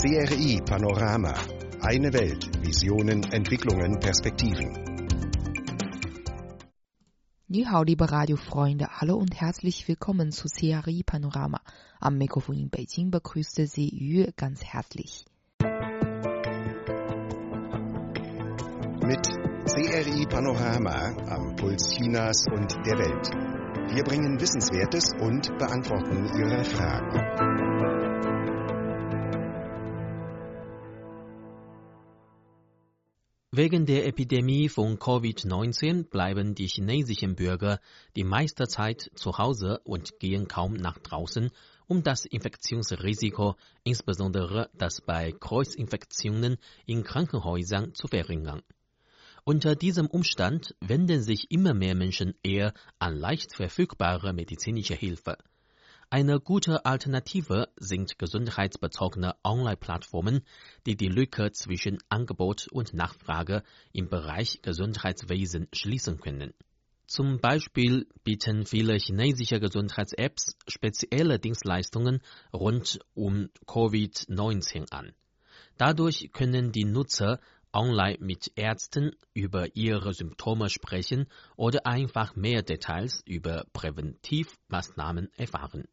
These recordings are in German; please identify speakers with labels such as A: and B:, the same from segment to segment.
A: CRI Panorama. Eine Welt. Visionen, Entwicklungen, Perspektiven.
B: 你好，liebe Radiofreunde, hallo und herzlich willkommen zu CRI Panorama. Am Mikrofon in Beijing begrüßte Sie Yu ganz herzlich.
A: Mit CRI Panorama am Puls Chinas und der Welt. Wir bringen Wissenswertes und beantworten Ihre Fragen.
C: Wegen der Epidemie von Covid-19 bleiben die chinesischen Bürger die meiste Zeit zu Hause und gehen kaum nach draußen, um das Infektionsrisiko, insbesondere das bei Kreuzinfektionen in Krankenhäusern, zu verringern. Unter diesem Umstand wenden sich immer mehr Menschen eher an leicht verfügbare medizinische Hilfe. Eine gute Alternative sind gesundheitsbezogene Online-Plattformen, die die Lücke zwischen Angebot und Nachfrage im Bereich Gesundheitswesen schließen können. Zum Beispiel bieten viele chinesische Gesundheits-Apps spezielle Dienstleistungen rund um Covid-19 an. Dadurch können die Nutzer online mit Ärzten über ihre Symptome sprechen oder einfach mehr Details über Präventivmaßnahmen erfahren.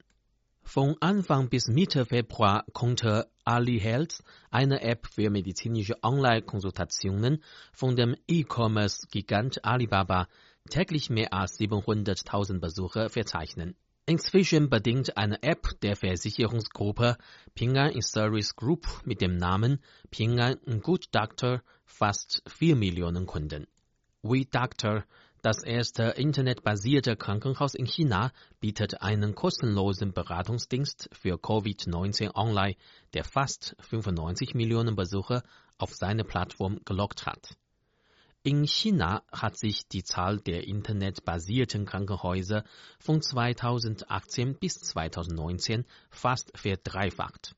C: Von Anfang bis Mitte Februar konnte Ali Health, eine App für medizinische Online-Konsultationen von dem E-Commerce-Gigant Alibaba, täglich mehr als 700.000 Besucher verzeichnen. Inzwischen bedingt eine App der Versicherungsgruppe Ping An Service Group mit dem Namen Ping An Good Doctor fast 4 Millionen Kunden. We Doctor das erste internetbasierte Krankenhaus in China bietet einen kostenlosen Beratungsdienst für Covid-19 online, der fast 95 Millionen Besucher auf seine Plattform gelockt hat. In China hat sich die Zahl der internetbasierten Krankenhäuser von 2018 bis 2019 fast verdreifacht.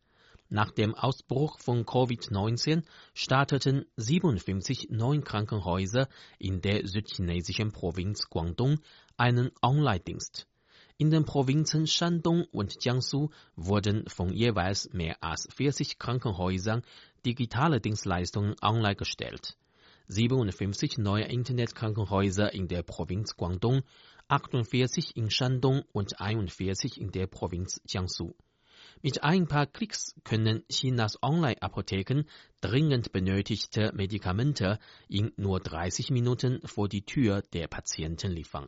C: Nach dem Ausbruch von Covid-19 starteten 57 neun Krankenhäuser in der südchinesischen Provinz Guangdong einen Online-Dienst. In den Provinzen Shandong und Jiangsu wurden von jeweils mehr als 40 Krankenhäusern digitale Dienstleistungen online gestellt. 57 neue Internetkrankenhäuser in der Provinz Guangdong, 48 in Shandong und 41 in der Provinz Jiangsu. Mit ein paar Klicks können Chinas Online-Apotheken dringend benötigte Medikamente in nur 30 Minuten vor die Tür der Patienten liefern.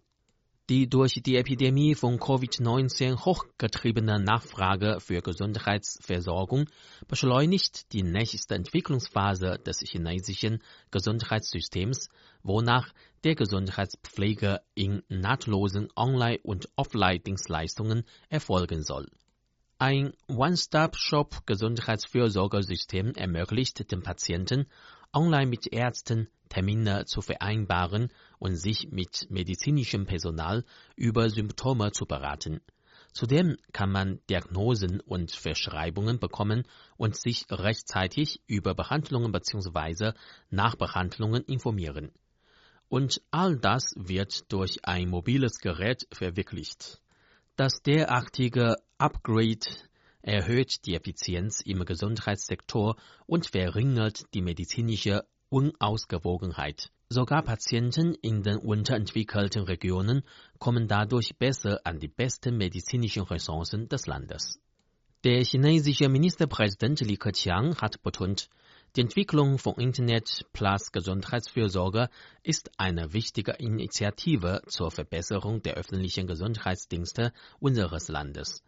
C: Die durch die Epidemie von Covid-19 hochgetriebene Nachfrage für Gesundheitsversorgung beschleunigt die nächste Entwicklungsphase des chinesischen Gesundheitssystems, wonach der Gesundheitspflege in nahtlosen Online- und Offline-Dienstleistungen erfolgen soll. Ein One-Stop-Shop-Gesundheitsfürsorgesystem ermöglicht den Patienten, online mit Ärzten Termine zu vereinbaren und sich mit medizinischem Personal über Symptome zu beraten. Zudem kann man Diagnosen und Verschreibungen bekommen und sich rechtzeitig über Behandlungen bzw. Nachbehandlungen informieren. Und all das wird durch ein mobiles Gerät verwirklicht. Das derartige Upgrade erhöht die Effizienz im Gesundheitssektor und verringert die medizinische Unausgewogenheit. Sogar Patienten in den unterentwickelten Regionen kommen dadurch besser an die besten medizinischen Ressourcen des Landes. Der chinesische Ministerpräsident Li Keqiang hat betont, die Entwicklung von Internet plus Gesundheitsfürsorge ist eine wichtige Initiative zur Verbesserung der öffentlichen Gesundheitsdienste unseres Landes.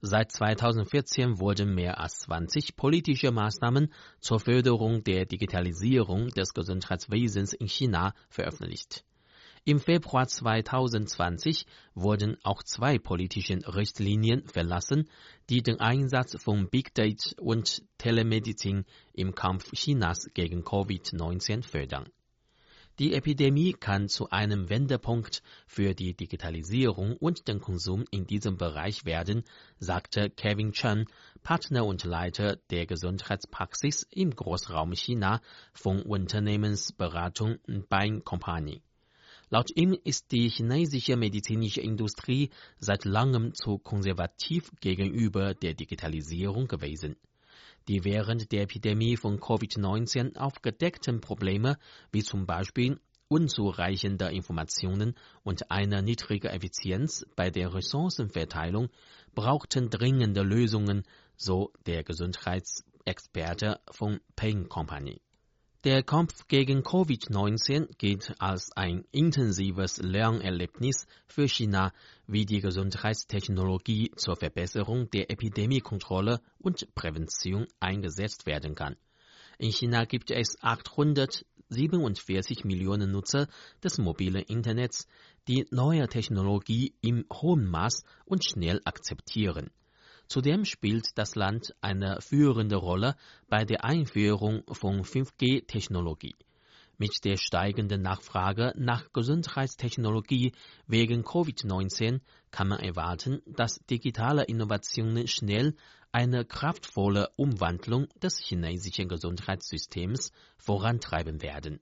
C: Seit 2014 wurden mehr als 20 politische Maßnahmen zur Förderung der Digitalisierung des Gesundheitswesens in China veröffentlicht. Im Februar 2020 wurden auch zwei politische Richtlinien verlassen, die den Einsatz von Big Data und Telemedizin im Kampf Chinas gegen Covid-19 fördern. Die Epidemie kann zu einem Wendepunkt für die Digitalisierung und den Konsum in diesem Bereich werden, sagte Kevin Chen, Partner und Leiter der Gesundheitspraxis im Großraum China von Unternehmensberatung Bain Company. Laut ihm ist die chinesische medizinische Industrie seit langem zu konservativ gegenüber der Digitalisierung gewesen.
D: Die während der Epidemie von Covid-19 aufgedeckten Probleme, wie zum Beispiel unzureichende Informationen und eine niedrige Effizienz bei der Ressourcenverteilung, brauchten dringende Lösungen, so der Gesundheitsexperte von Payne Company. Der Kampf gegen Covid-19 gilt als ein intensives Lernerlebnis für China, wie die Gesundheitstechnologie zur Verbesserung der Epidemiekontrolle und Prävention eingesetzt werden kann. In China gibt es 847 Millionen Nutzer des mobilen Internets, die neue Technologie im hohen Maß und schnell akzeptieren. Zudem spielt das Land eine führende Rolle bei der Einführung von 5G-Technologie. Mit der steigenden Nachfrage nach Gesundheitstechnologie wegen Covid-19 kann man erwarten, dass digitale Innovationen schnell eine kraftvolle Umwandlung des chinesischen Gesundheitssystems vorantreiben werden.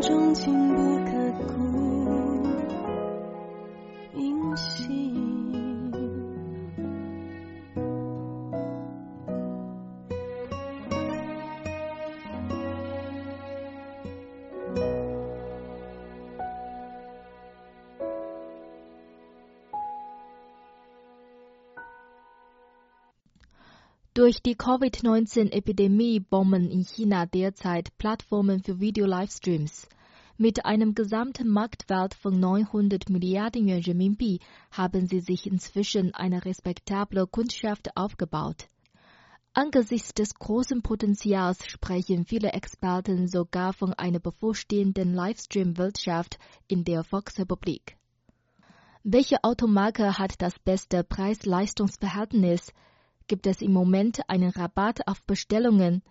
E: 钟情不可
F: Durch die Covid-19-Epidemie bomben in China derzeit Plattformen für Video-Livestreams. Mit einem gesamten Marktwert von 900 Milliarden Yuan Renminbi haben sie sich inzwischen eine respektable Kundschaft aufgebaut. Angesichts des großen Potenzials sprechen viele Experten sogar von einer bevorstehenden Livestream-Wirtschaft in der Volksrepublik. Welche Automarke hat das beste Preis-Leistungs-Verhältnis? Gibt es im Moment einen Rabatt auf Bestellungen.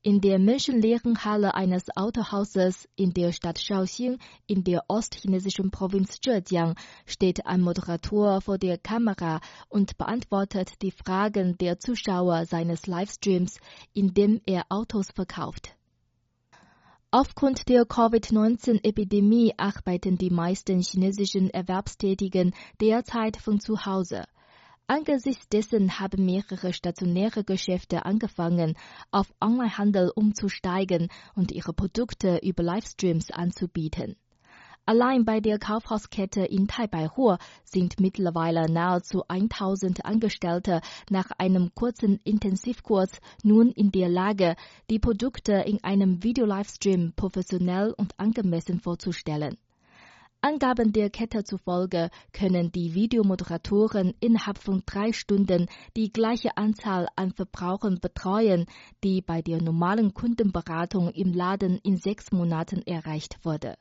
F: In der menschenleeren Halle eines Autohauses in der Stadt Shaoxing in der ostchinesischen Provinz Zhejiang steht ein Moderator vor der Kamera und beantwortet die Fragen der Zuschauer seines Livestreams, indem er Autos verkauft. Aufgrund der Covid-19-Epidemie arbeiten die meisten chinesischen Erwerbstätigen derzeit von zu Hause. Angesichts dessen haben mehrere stationäre Geschäfte angefangen, auf Onlinehandel umzusteigen und ihre Produkte über Livestreams anzubieten. Allein bei der Kaufhauskette in Taipei-Huo sind mittlerweile nahezu 1000 Angestellte nach einem kurzen Intensivkurs nun in der Lage, die Produkte in einem Video-Livestream professionell und angemessen vorzustellen. Angaben der Kette zufolge können die Videomoderatoren innerhalb von drei Stunden die gleiche Anzahl an Verbrauchern betreuen, die bei der normalen Kundenberatung im Laden in sechs Monaten erreicht wurde.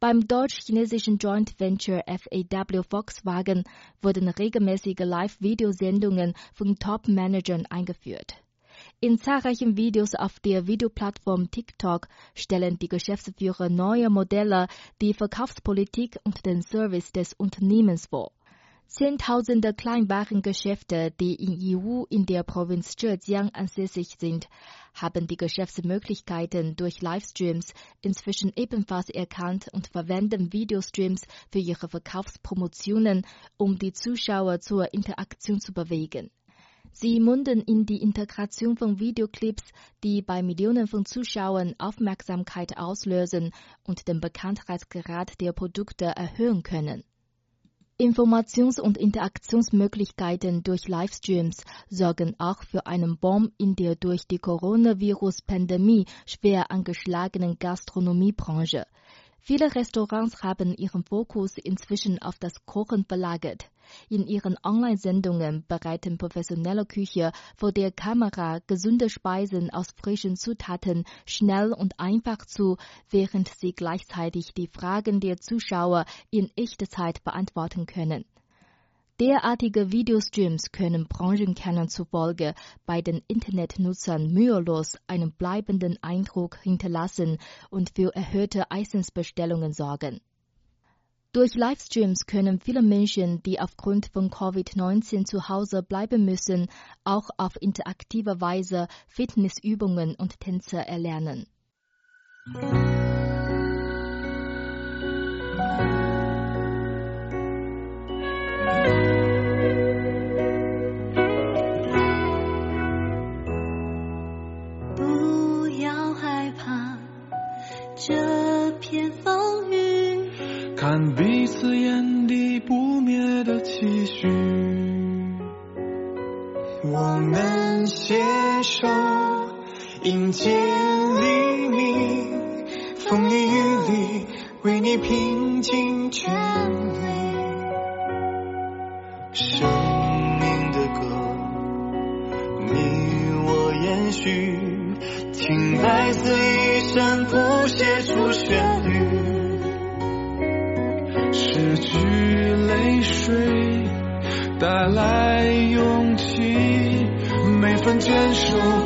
F: Beim deutsch-chinesischen Joint Venture FAW Volkswagen wurden regelmäßige Live-Videosendungen von Top-Managern eingeführt. In zahlreichen Videos auf der Videoplattform TikTok stellen die Geschäftsführer neue Modelle, die Verkaufspolitik und den Service des Unternehmens vor. Zehntausende Kleinwarengeschäfte, die in EU in der Provinz Zhejiang ansässig sind, haben die Geschäftsmöglichkeiten durch Livestreams inzwischen ebenfalls erkannt und verwenden Videostreams für ihre Verkaufspromotionen, um die Zuschauer zur Interaktion zu bewegen. Sie munden in die Integration von Videoclips, die bei Millionen von Zuschauern Aufmerksamkeit auslösen und den Bekanntheitsgrad der Produkte erhöhen können. Informations- und Interaktionsmöglichkeiten durch Livestreams sorgen auch für einen Bomb in der durch die Coronavirus-Pandemie schwer angeschlagenen Gastronomiebranche. Viele Restaurants haben ihren Fokus inzwischen auf das Kochen verlagert. In ihren Online-Sendungen bereiten professionelle Küche vor der Kamera gesunde Speisen aus frischen Zutaten schnell und einfach zu, während sie gleichzeitig die Fragen der Zuschauer in echter Zeit beantworten können. Derartige Videostreams können Branchenkennern zufolge bei den Internetnutzern mühelos einen bleibenden Eindruck hinterlassen und für erhöhte Essensbestellungen sorgen. Durch Livestreams können viele Menschen, die aufgrund von Covid-19 zu Hause bleiben müssen, auch auf interaktive Weise Fitnessübungen und Tänze erlernen.
E: 看彼此眼底不灭的期许，我们携手迎接黎明，风里雨里为你拼尽全力。坚守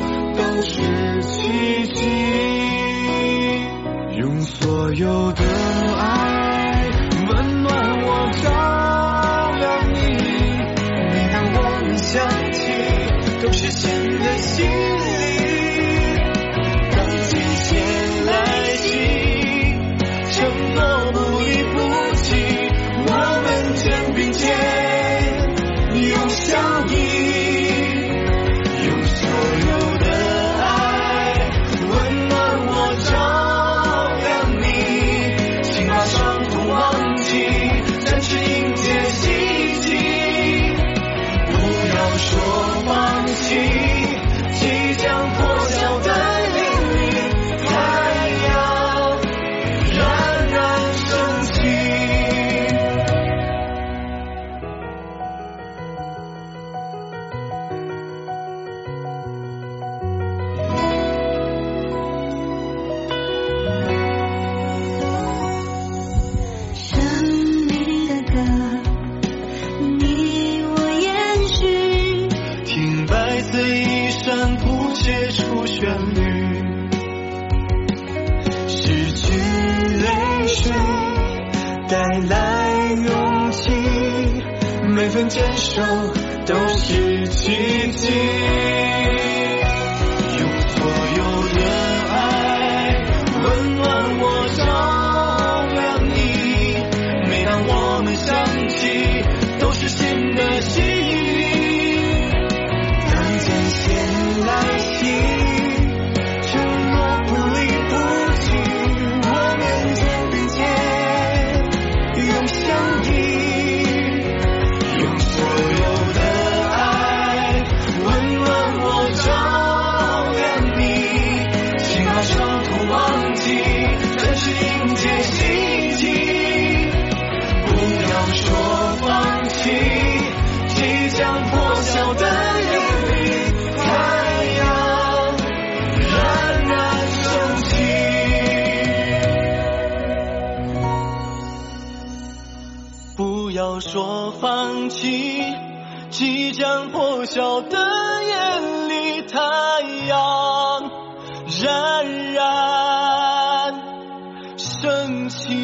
G: 说放弃，即将破晓的夜里，太阳冉冉升起。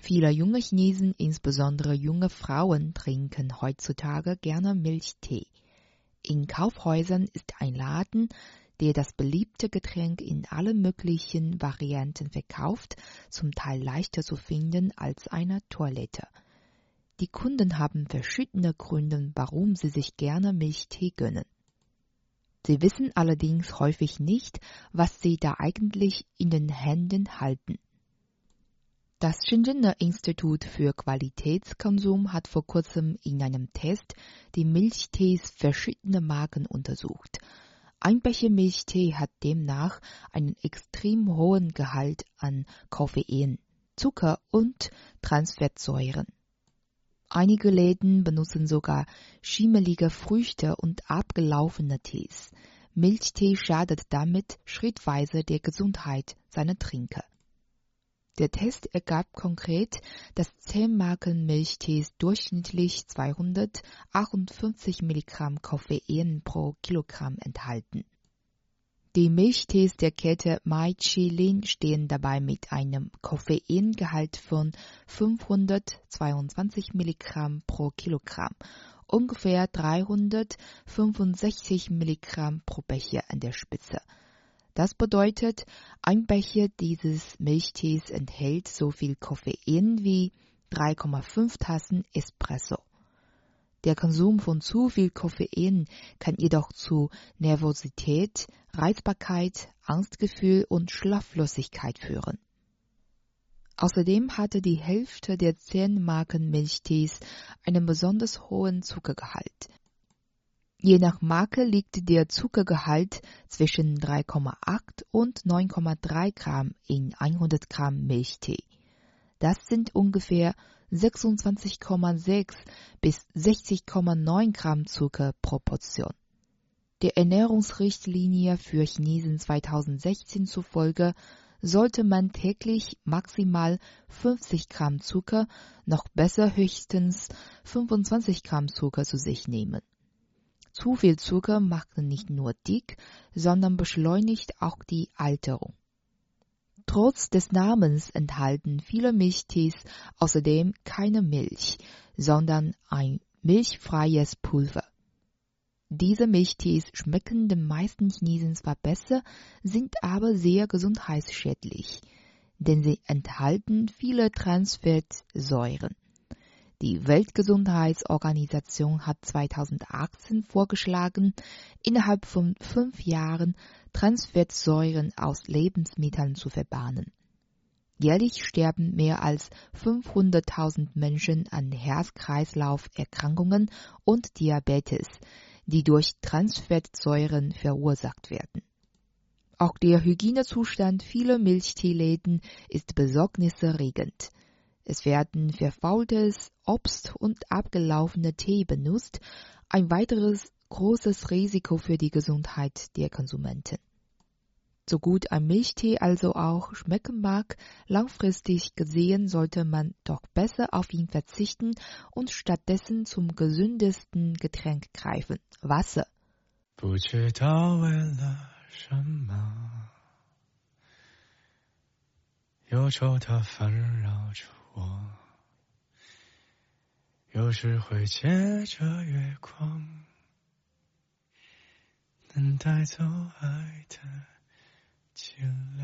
B: Viele junge Chinesen, insbesondere junge Frauen, trinken heutzutage gerne Milchtee. In Kaufhäusern ist ein Laden, der das beliebte Getränk in allen möglichen Varianten verkauft, zum Teil leichter zu finden als eine Toilette. Die Kunden haben verschiedene Gründe, warum sie sich gerne Milchtee gönnen. Sie wissen allerdings häufig nicht, was sie da eigentlich in den Händen halten. Das Shenzhener Institut für Qualitätskonsum hat vor kurzem in einem Test die Milchtees verschiedener Marken untersucht. Ein Becher Milchtee hat demnach einen extrem hohen Gehalt an Koffein, Zucker und Transfettsäuren. Einige Läden benutzen sogar schimmelige Früchte und abgelaufene Tees. Milchtee schadet damit schrittweise der Gesundheit seiner Trinker. Der Test ergab konkret, dass 10 Marken Milchtees durchschnittlich 258 Milligramm Koffein pro Kilogramm enthalten. Die Milchtees der Kette Mai Chi stehen dabei mit einem Koffeingehalt von 522 Milligramm pro Kilogramm, ungefähr 365 Milligramm pro Becher an der Spitze. Das bedeutet, ein Becher dieses Milchtees enthält so viel Koffein wie 3,5 Tassen Espresso. Der Konsum von zu viel Koffein kann jedoch zu Nervosität, Reizbarkeit, Angstgefühl und Schlaflosigkeit führen. Außerdem hatte die Hälfte der zehn Marken Milchtees einen besonders hohen Zuckergehalt. Je nach Marke liegt der Zuckergehalt zwischen 3,8 und 9,3 Gramm in 100 Gramm Milchtee. Das sind ungefähr 26,6 bis 60,9 Gramm Zucker pro Portion. Der Ernährungsrichtlinie für Chinesen 2016 zufolge sollte man täglich maximal 50 Gramm Zucker, noch besser höchstens 25 Gramm Zucker zu sich nehmen. Zu viel Zucker macht nicht nur dick, sondern beschleunigt auch die Alterung. Trotz des Namens enthalten viele Milchtees außerdem keine Milch, sondern ein milchfreies Pulver. Diese Milchtees schmecken den meisten Chinesen zwar besser, sind aber sehr gesundheitsschädlich, denn sie enthalten viele Transfettsäuren. Die Weltgesundheitsorganisation hat 2018 vorgeschlagen, innerhalb von fünf Jahren Transfettsäuren aus Lebensmitteln zu verbannen. Jährlich sterben mehr als 500.000 Menschen an Herz-Kreislauf-Erkrankungen und Diabetes, die durch Transfettsäuren verursacht werden. Auch der Hygienezustand vieler Milchteeläden ist besorgniserregend. Es werden verfaultes Obst und abgelaufener Tee benutzt, ein weiteres großes Risiko für die Gesundheit der Konsumenten. So gut ein Milchtee also auch schmecken mag, langfristig gesehen sollte man doch besser auf ihn verzichten und stattdessen zum gesündesten Getränk greifen, Wasser.
G: 不知道为了什么，忧愁它烦扰着 我，有时会借着月光，能带走爱的。寂寥。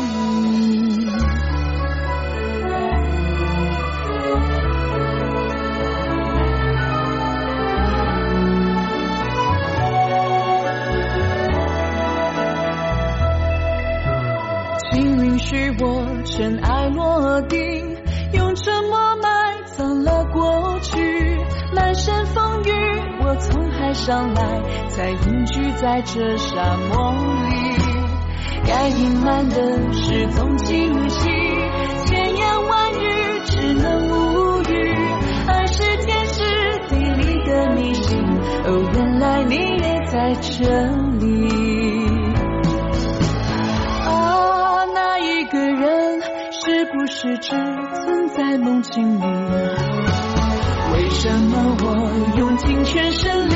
H: 上来，才隐居在这沙漠里。该隐瞒的事总清晰，千言万语只能无语。爱是天时地利的迷信，哦，原来你也在这里。啊，那一个人是不是只存在梦境里？为什么我用尽全身力，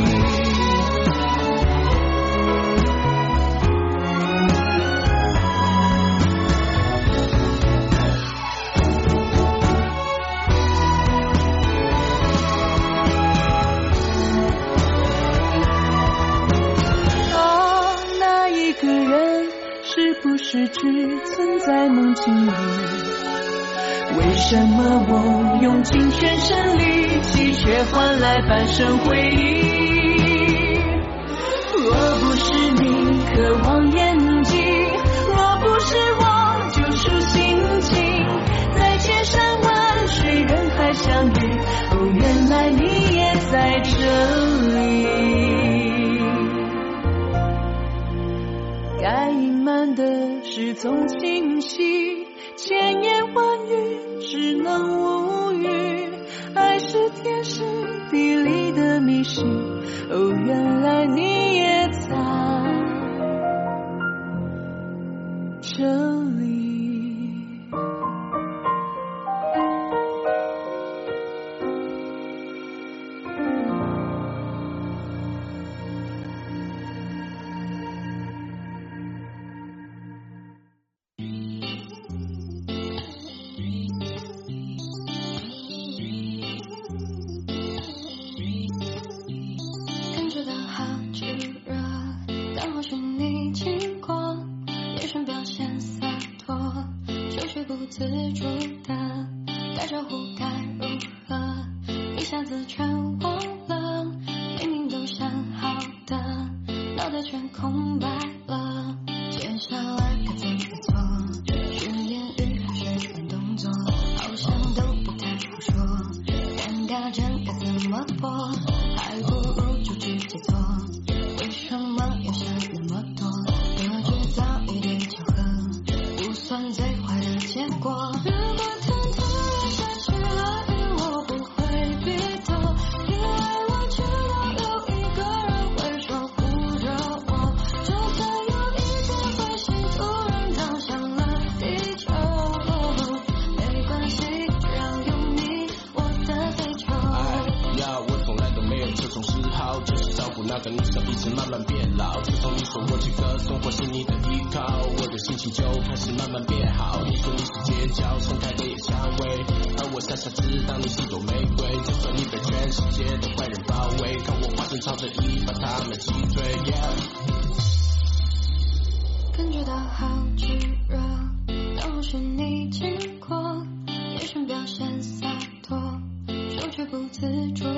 H: 却换来
I: 半生回自主的
J: 自主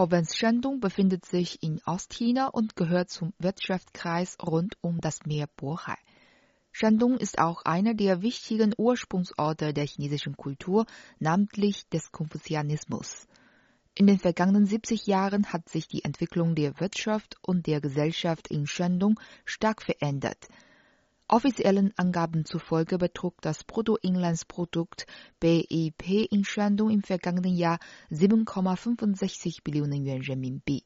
B: Provinz Shandong befindet sich in Ostchina und gehört zum Wirtschaftskreis rund um das Meer Bohai. Shandong ist auch einer der wichtigen Ursprungsorte der chinesischen Kultur, namentlich des Konfuzianismus. In den vergangenen 70 Jahren hat sich die Entwicklung der Wirtschaft und der Gesellschaft in Shandong stark verändert. Offiziellen Angaben zufolge betrug das Bruttoinlandsprodukt BIP in Shandong im vergangenen Jahr 7,65 Billionen Yuan Renminbi.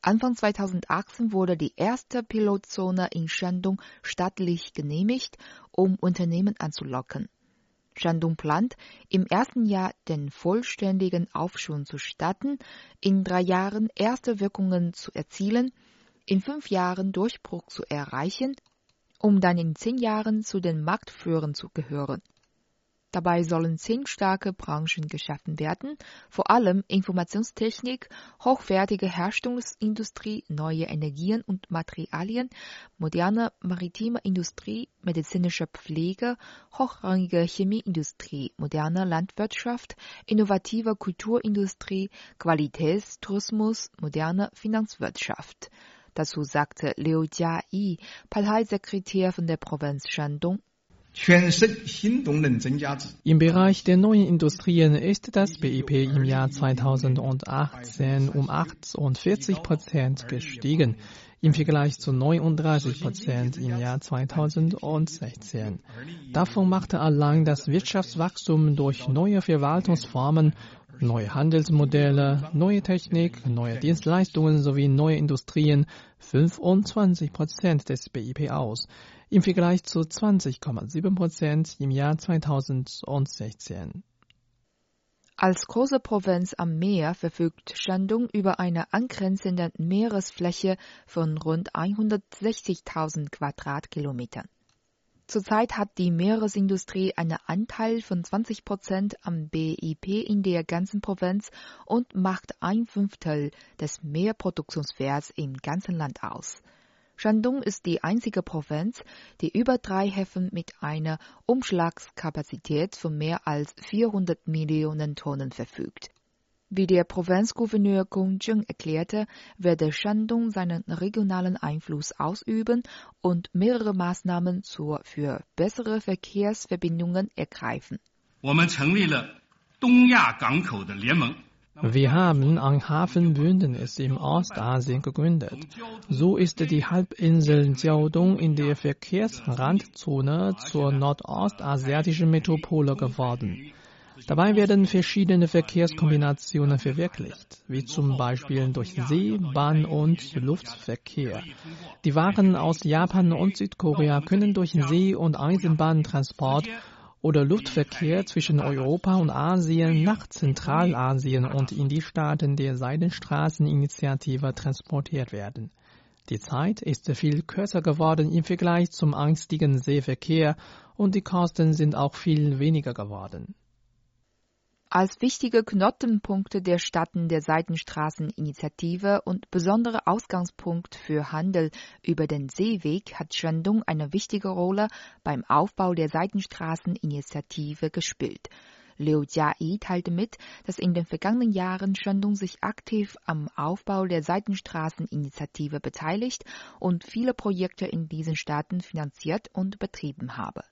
B: Anfang 2018 wurde die erste Pilotzone in Shandong staatlich genehmigt, um Unternehmen anzulocken. Shandong plant, im ersten Jahr den vollständigen Aufschwung zu starten, in drei Jahren erste Wirkungen zu erzielen, in fünf Jahren Durchbruch zu erreichen, um dann in zehn Jahren zu den Marktführern zu gehören. Dabei sollen zehn starke Branchen geschaffen werden, vor allem Informationstechnik, hochwertige Herstellungsindustrie, neue Energien und Materialien, moderne maritime Industrie, medizinische Pflege, hochrangige Chemieindustrie, moderne Landwirtschaft, innovative Kulturindustrie, Qualitätstourismus, moderne Finanzwirtschaft. Dazu sagte Liu Jiayi, Parteisekretär von der Provinz Shandong,
K: im Bereich der neuen Industrien ist das BIP im Jahr 2018 um 48 Prozent gestiegen, im Vergleich zu 39 Prozent im Jahr 2016. Davon machte allein das Wirtschaftswachstum durch neue Verwaltungsformen neue Handelsmodelle, neue Technik, neue Dienstleistungen sowie neue Industrien 25 Prozent des BIP aus, im Vergleich zu 20,7 Prozent im Jahr 2016.
B: Als große Provinz am Meer verfügt Shandong über eine angrenzende Meeresfläche von rund 160.000 Quadratkilometern. Zurzeit hat die Meeresindustrie einen Anteil von 20 Prozent am BIP in der ganzen Provinz und macht ein Fünftel des Meerproduktionswerts im ganzen Land aus. Shandong ist die einzige Provinz, die über drei Häfen mit einer Umschlagskapazität von mehr als 400 Millionen Tonnen verfügt. Wie der Provinzgouverneur Gong Zheng erklärte, werde Shandong seinen regionalen Einfluss ausüben und mehrere Maßnahmen zur für bessere Verkehrsverbindungen ergreifen.
K: Wir haben ein Hafenbündnis im Ostasien gegründet. So ist die Halbinsel Jiaodong in der Verkehrsrandzone zur nordostasiatischen Metropole geworden. Dabei werden verschiedene Verkehrskombinationen verwirklicht, wie zum Beispiel durch See-, Bahn- und Luftverkehr. Die Waren aus Japan und Südkorea können durch See- und Eisenbahntransport oder Luftverkehr zwischen Europa und Asien nach Zentralasien und in die Staaten der Seidenstraßeninitiative transportiert werden. Die Zeit ist viel kürzer geworden im Vergleich zum einstigen Seeverkehr und die Kosten sind auch viel weniger geworden.
D: Als wichtige Knotenpunkte der Staaten der Seitenstraßeninitiative und besondere Ausgangspunkt für Handel über den Seeweg hat Shandong eine wichtige Rolle beim Aufbau der Seitenstraßeninitiative gespielt. Liu Jiai teilte mit, dass in den vergangenen Jahren Shandong sich aktiv am Aufbau der Seitenstraßeninitiative beteiligt und viele Projekte in diesen Staaten finanziert und betrieben habe.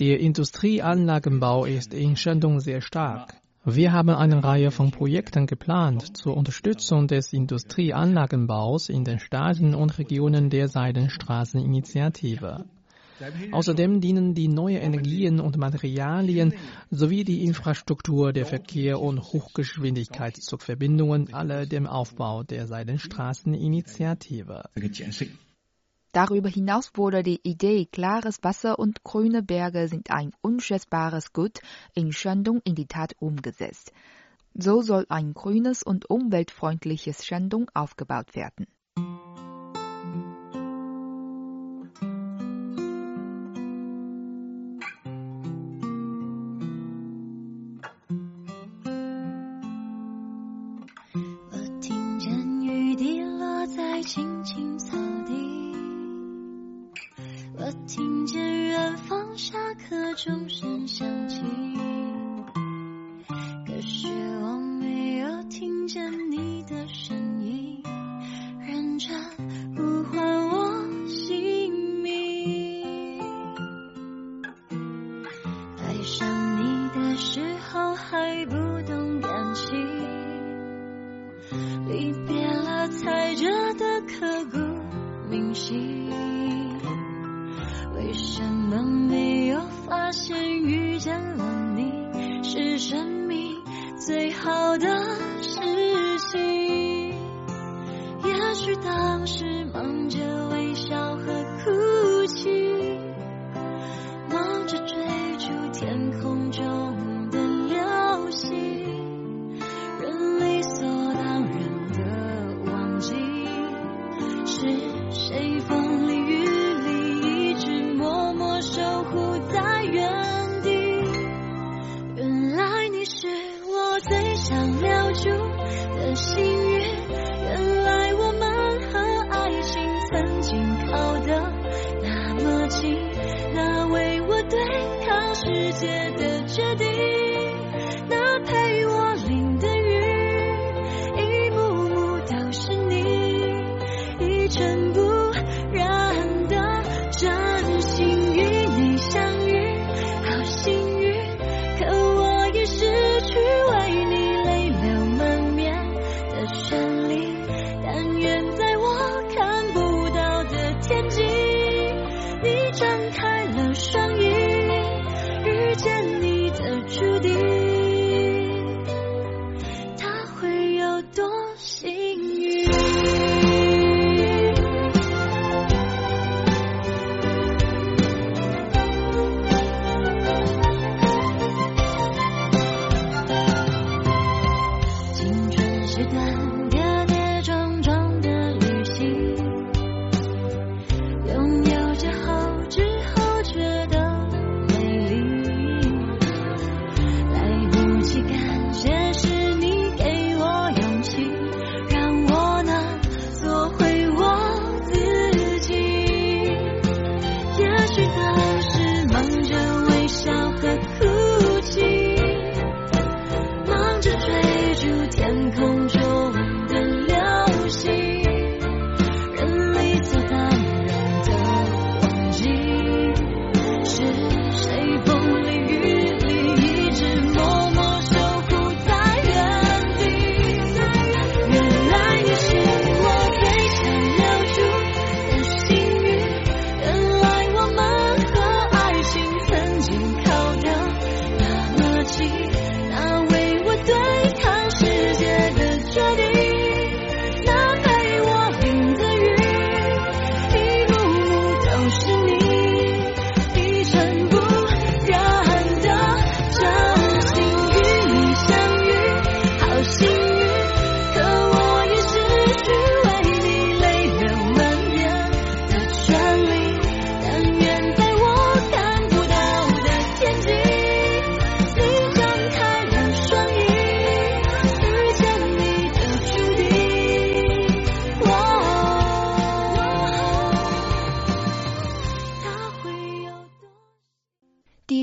K: Der Industrieanlagenbau ist in Shandong sehr stark. Wir haben eine Reihe von Projekten geplant zur Unterstützung des Industrieanlagenbaus in den Staaten und Regionen der Seidenstraßeninitiative. Außerdem dienen die neuen Energien und Materialien sowie die Infrastruktur der Verkehr- und Hochgeschwindigkeitszugbindungen alle dem Aufbau der Seidenstraßeninitiative.
D: Darüber hinaus wurde die Idee, klares Wasser und grüne Berge sind ein unschätzbares Gut in Shandong in die Tat umgesetzt. So soll ein grünes und umweltfreundliches Shandong aufgebaut werden.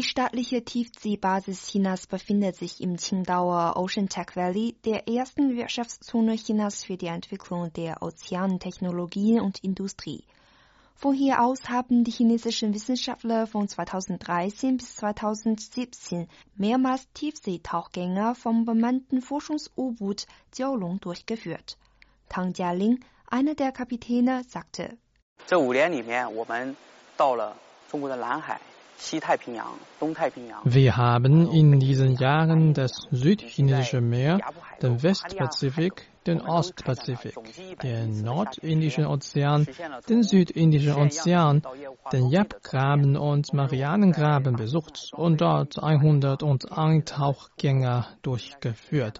L: staatliche Tiefseebasis Chinas befindet sich im Qingdaoer Ocean Tech Valley, der ersten Wirtschaftszone Chinas für die Entwicklung der Ozeantechnologien und Industrie. Von hier aus haben die chinesischen Wissenschaftler von 2013 bis 2017 mehrmals Tiefseetauchgänge vom bemannten Forschungs-U-Boot Jiaolong durchgeführt. Tang Jialing, einer der Kapitäne, sagte,
M: 这五年里面，我们到了中国的南海、西太平洋、东太平洋。
K: Wir haben in diesen Jahren das Südchinesische Meer, den Westpazifik, den Ostpazifik, den Nordindischen Ozean, den Südindischen Ozean, den Yap-Graben und Marianengraben besucht und dort 101 Tauchgänge durchgeführt.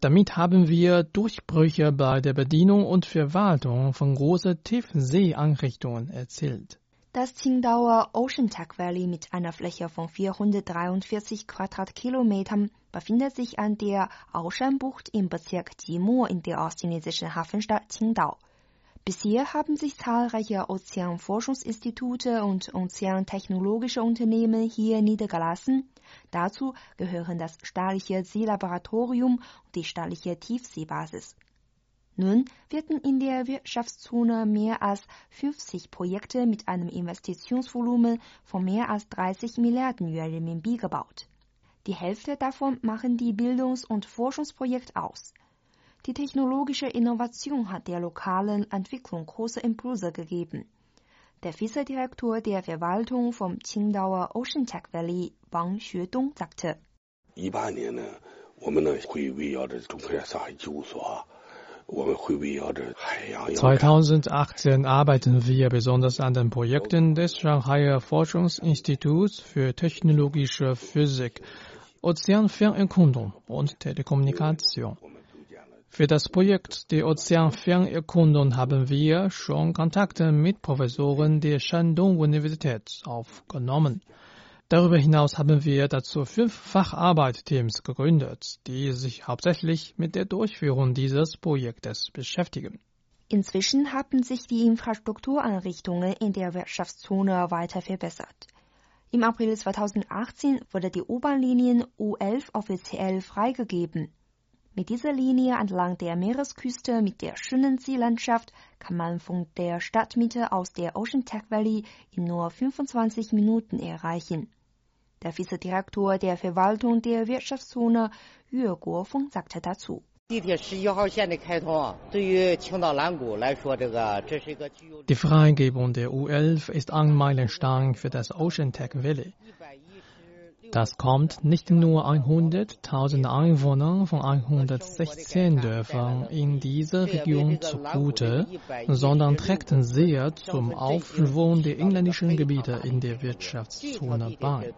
K: Damit haben wir Durchbrüche bei der Bedienung und Verwaltung von großen Tiefseeeinrichtungen erzielt.
L: Das Qingdaoer Ocean Tech Valley mit einer Fläche von 443 Quadratkilometern befindet sich an der Aoshan-Bucht im Bezirk Jimo in der ostchinesischen Hafenstadt Qingdao. Bisher haben sich zahlreiche Ozeanforschungsinstitute und ozeantechnologische Unternehmen hier niedergelassen. Dazu gehören das staatliche Seelaboratorium und die staatliche Tiefseebasis. Nun werden in der Wirtschaftszone mehr als 50 Projekte mit einem Investitionsvolumen von mehr als 30 Milliarden Yuan Renminbi gebaut. Die Hälfte davon machen die Bildungs- und Forschungsprojekte aus. Die technologische Innovation hat der lokalen Entwicklung große Impulse gegeben. Der Vizedirektor der Verwaltung vom Qingdaoer Ocean Tech Valley, Wang Xuedong, sagte,
N: 一八年呢，我们呢会围绕着中科院上海机务所，我们会围绕着海洋。
K: 2018 arbeiten wir besonders an den Projekten des Shanghaier Forschungsinstituts für technologische Physik, Ozeanfernerkundung und Telekommunikation. Für das Projekt der Ozeanfernerkundung haben wir schon Kontakte mit Professoren der Shandong-Universität aufgenommen. Darüber hinaus haben wir dazu fünf Facharbeitteams gegründet, die sich hauptsächlich mit der Durchführung dieses Projektes beschäftigen.
L: Inzwischen haben sich die Infrastruktureinrichtungen in der Wirtschaftszone weiter verbessert. Im April 2018 wurde die U-Bahn-Linie U11 offiziell freigegeben. Mit dieser Linie entlang der Meeresküste mit der schönen Seelandschaft kann man von der Stadtmitte aus der Ocean Tech Valley in nur 25 Minuten erreichen. Der Vizedirektor der Verwaltung der Wirtschaftszone Yue Guofeng sagte dazu.
K: Die Freigebung der U11 ist ein Meilenstein für das Ocean Tech Valley. Das kommt nicht nur 100.000 Einwohnern von 116 Dörfern in dieser Region zugute, sondern trägt sehr zum Aufschwung der inländischen Gebiete in der Wirtschaftszone bei.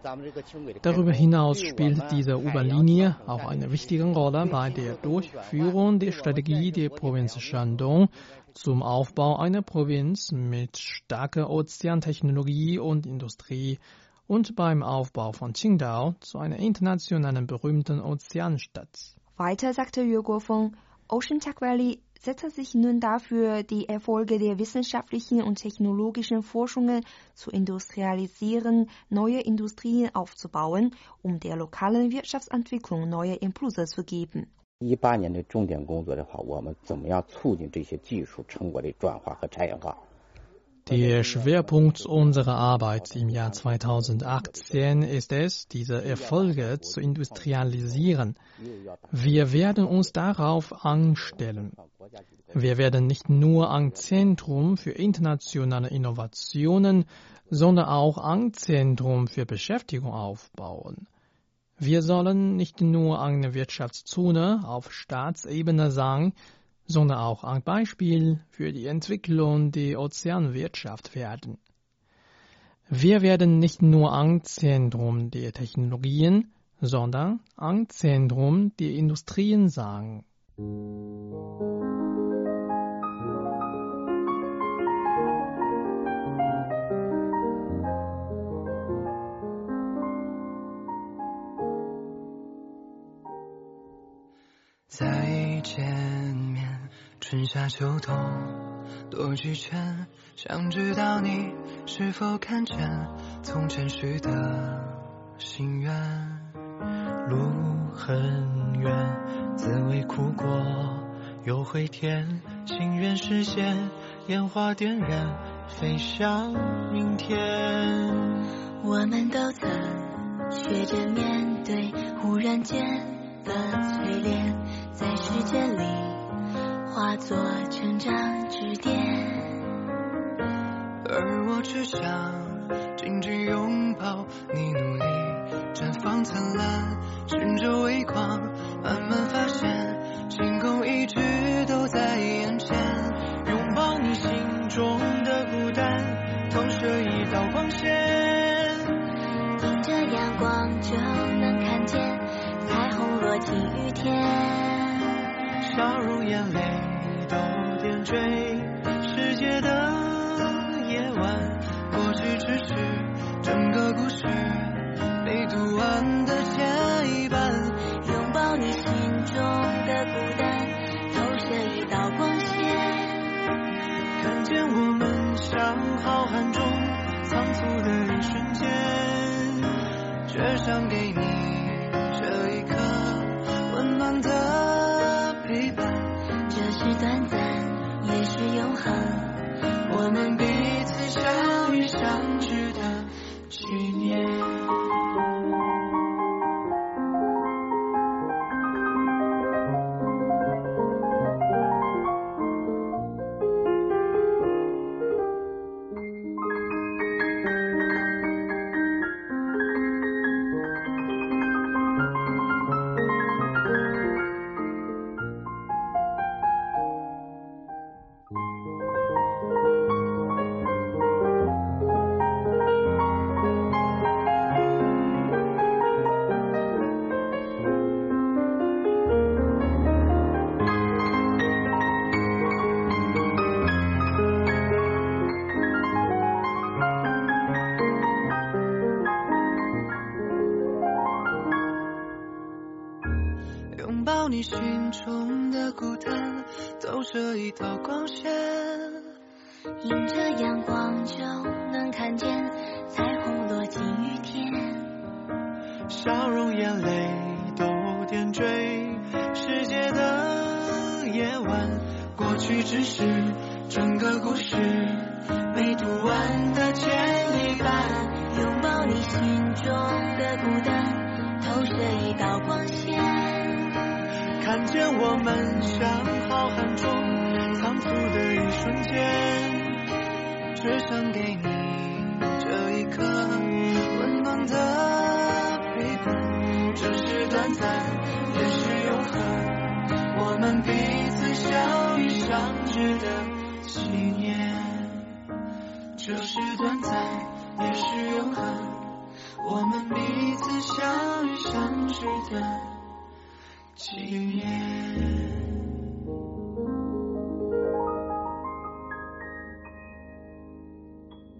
K: Darüber hinaus spielt diese U-Bahn-Linie auch eine wichtige Rolle bei der Durchführung der Strategie der Provinz Shandong zum Aufbau einer Provinz mit starker Ozeantechnologie und Industrie und beim Aufbau von Qingdao zu einer internationalen berühmten Ozeanstadt.
L: Weiter sagte Yue Guofeng, Ocean Tech Valley setzt sich nun dafür, die Erfolge der wissenschaftlichen und technologischen Forschungen zu industrialisieren, neue Industrien aufzubauen, um der lokalen Wirtschaftsentwicklung neue Impulse zu geben.
O: 一八年的重点工作的话，我们怎么样促进这些技术成果的转化和产业化？
K: Der Schwerpunkt unserer Arbeit im Jahr 2018 ist es, diese Erfolge zu industrialisieren. Wir werden uns darauf anstellen. Wir werden nicht nur ein Zentrum für internationale Innovationen, sondern auch ein Zentrum für Beschäftigung aufbauen. Wir sollen nicht nur eine Wirtschaftszone auf Staatsebene sein, sondern auch ein Beispiel für die Entwicklung der Ozeanwirtschaft werden. Wir werden nicht nur ein Zentrum der Technologien, sondern ein Zentrum der Industrien sein.
G: 春夏秋冬多几圈，想知道你是否看见从前许的心愿。路很远，滋味苦过又会甜，心愿实现，烟花点燃，飞向明天。
D: 我们都曾学着面对忽然间的淬炼，在时间里化作成长支点。
G: 而我只想紧紧拥抱你，努力绽放灿烂，寻着微光，慢慢发现星空一直都投射一道光线，
D: 迎着阳光就能看见彩虹落进雨天，
G: 笑容眼泪都点缀世界的夜晚。过去只是整个故事没读完的前一半，
D: 拥抱你心中的孤单，投射一道光线。
G: 看见我们像浩瀚中仓促的一瞬间，只想给你这一刻温暖的陪伴。这是短暂，也是永恒，我们彼此相遇相知的纪念。这是短暂，也是永恒，我们彼此相遇相知的。纪念。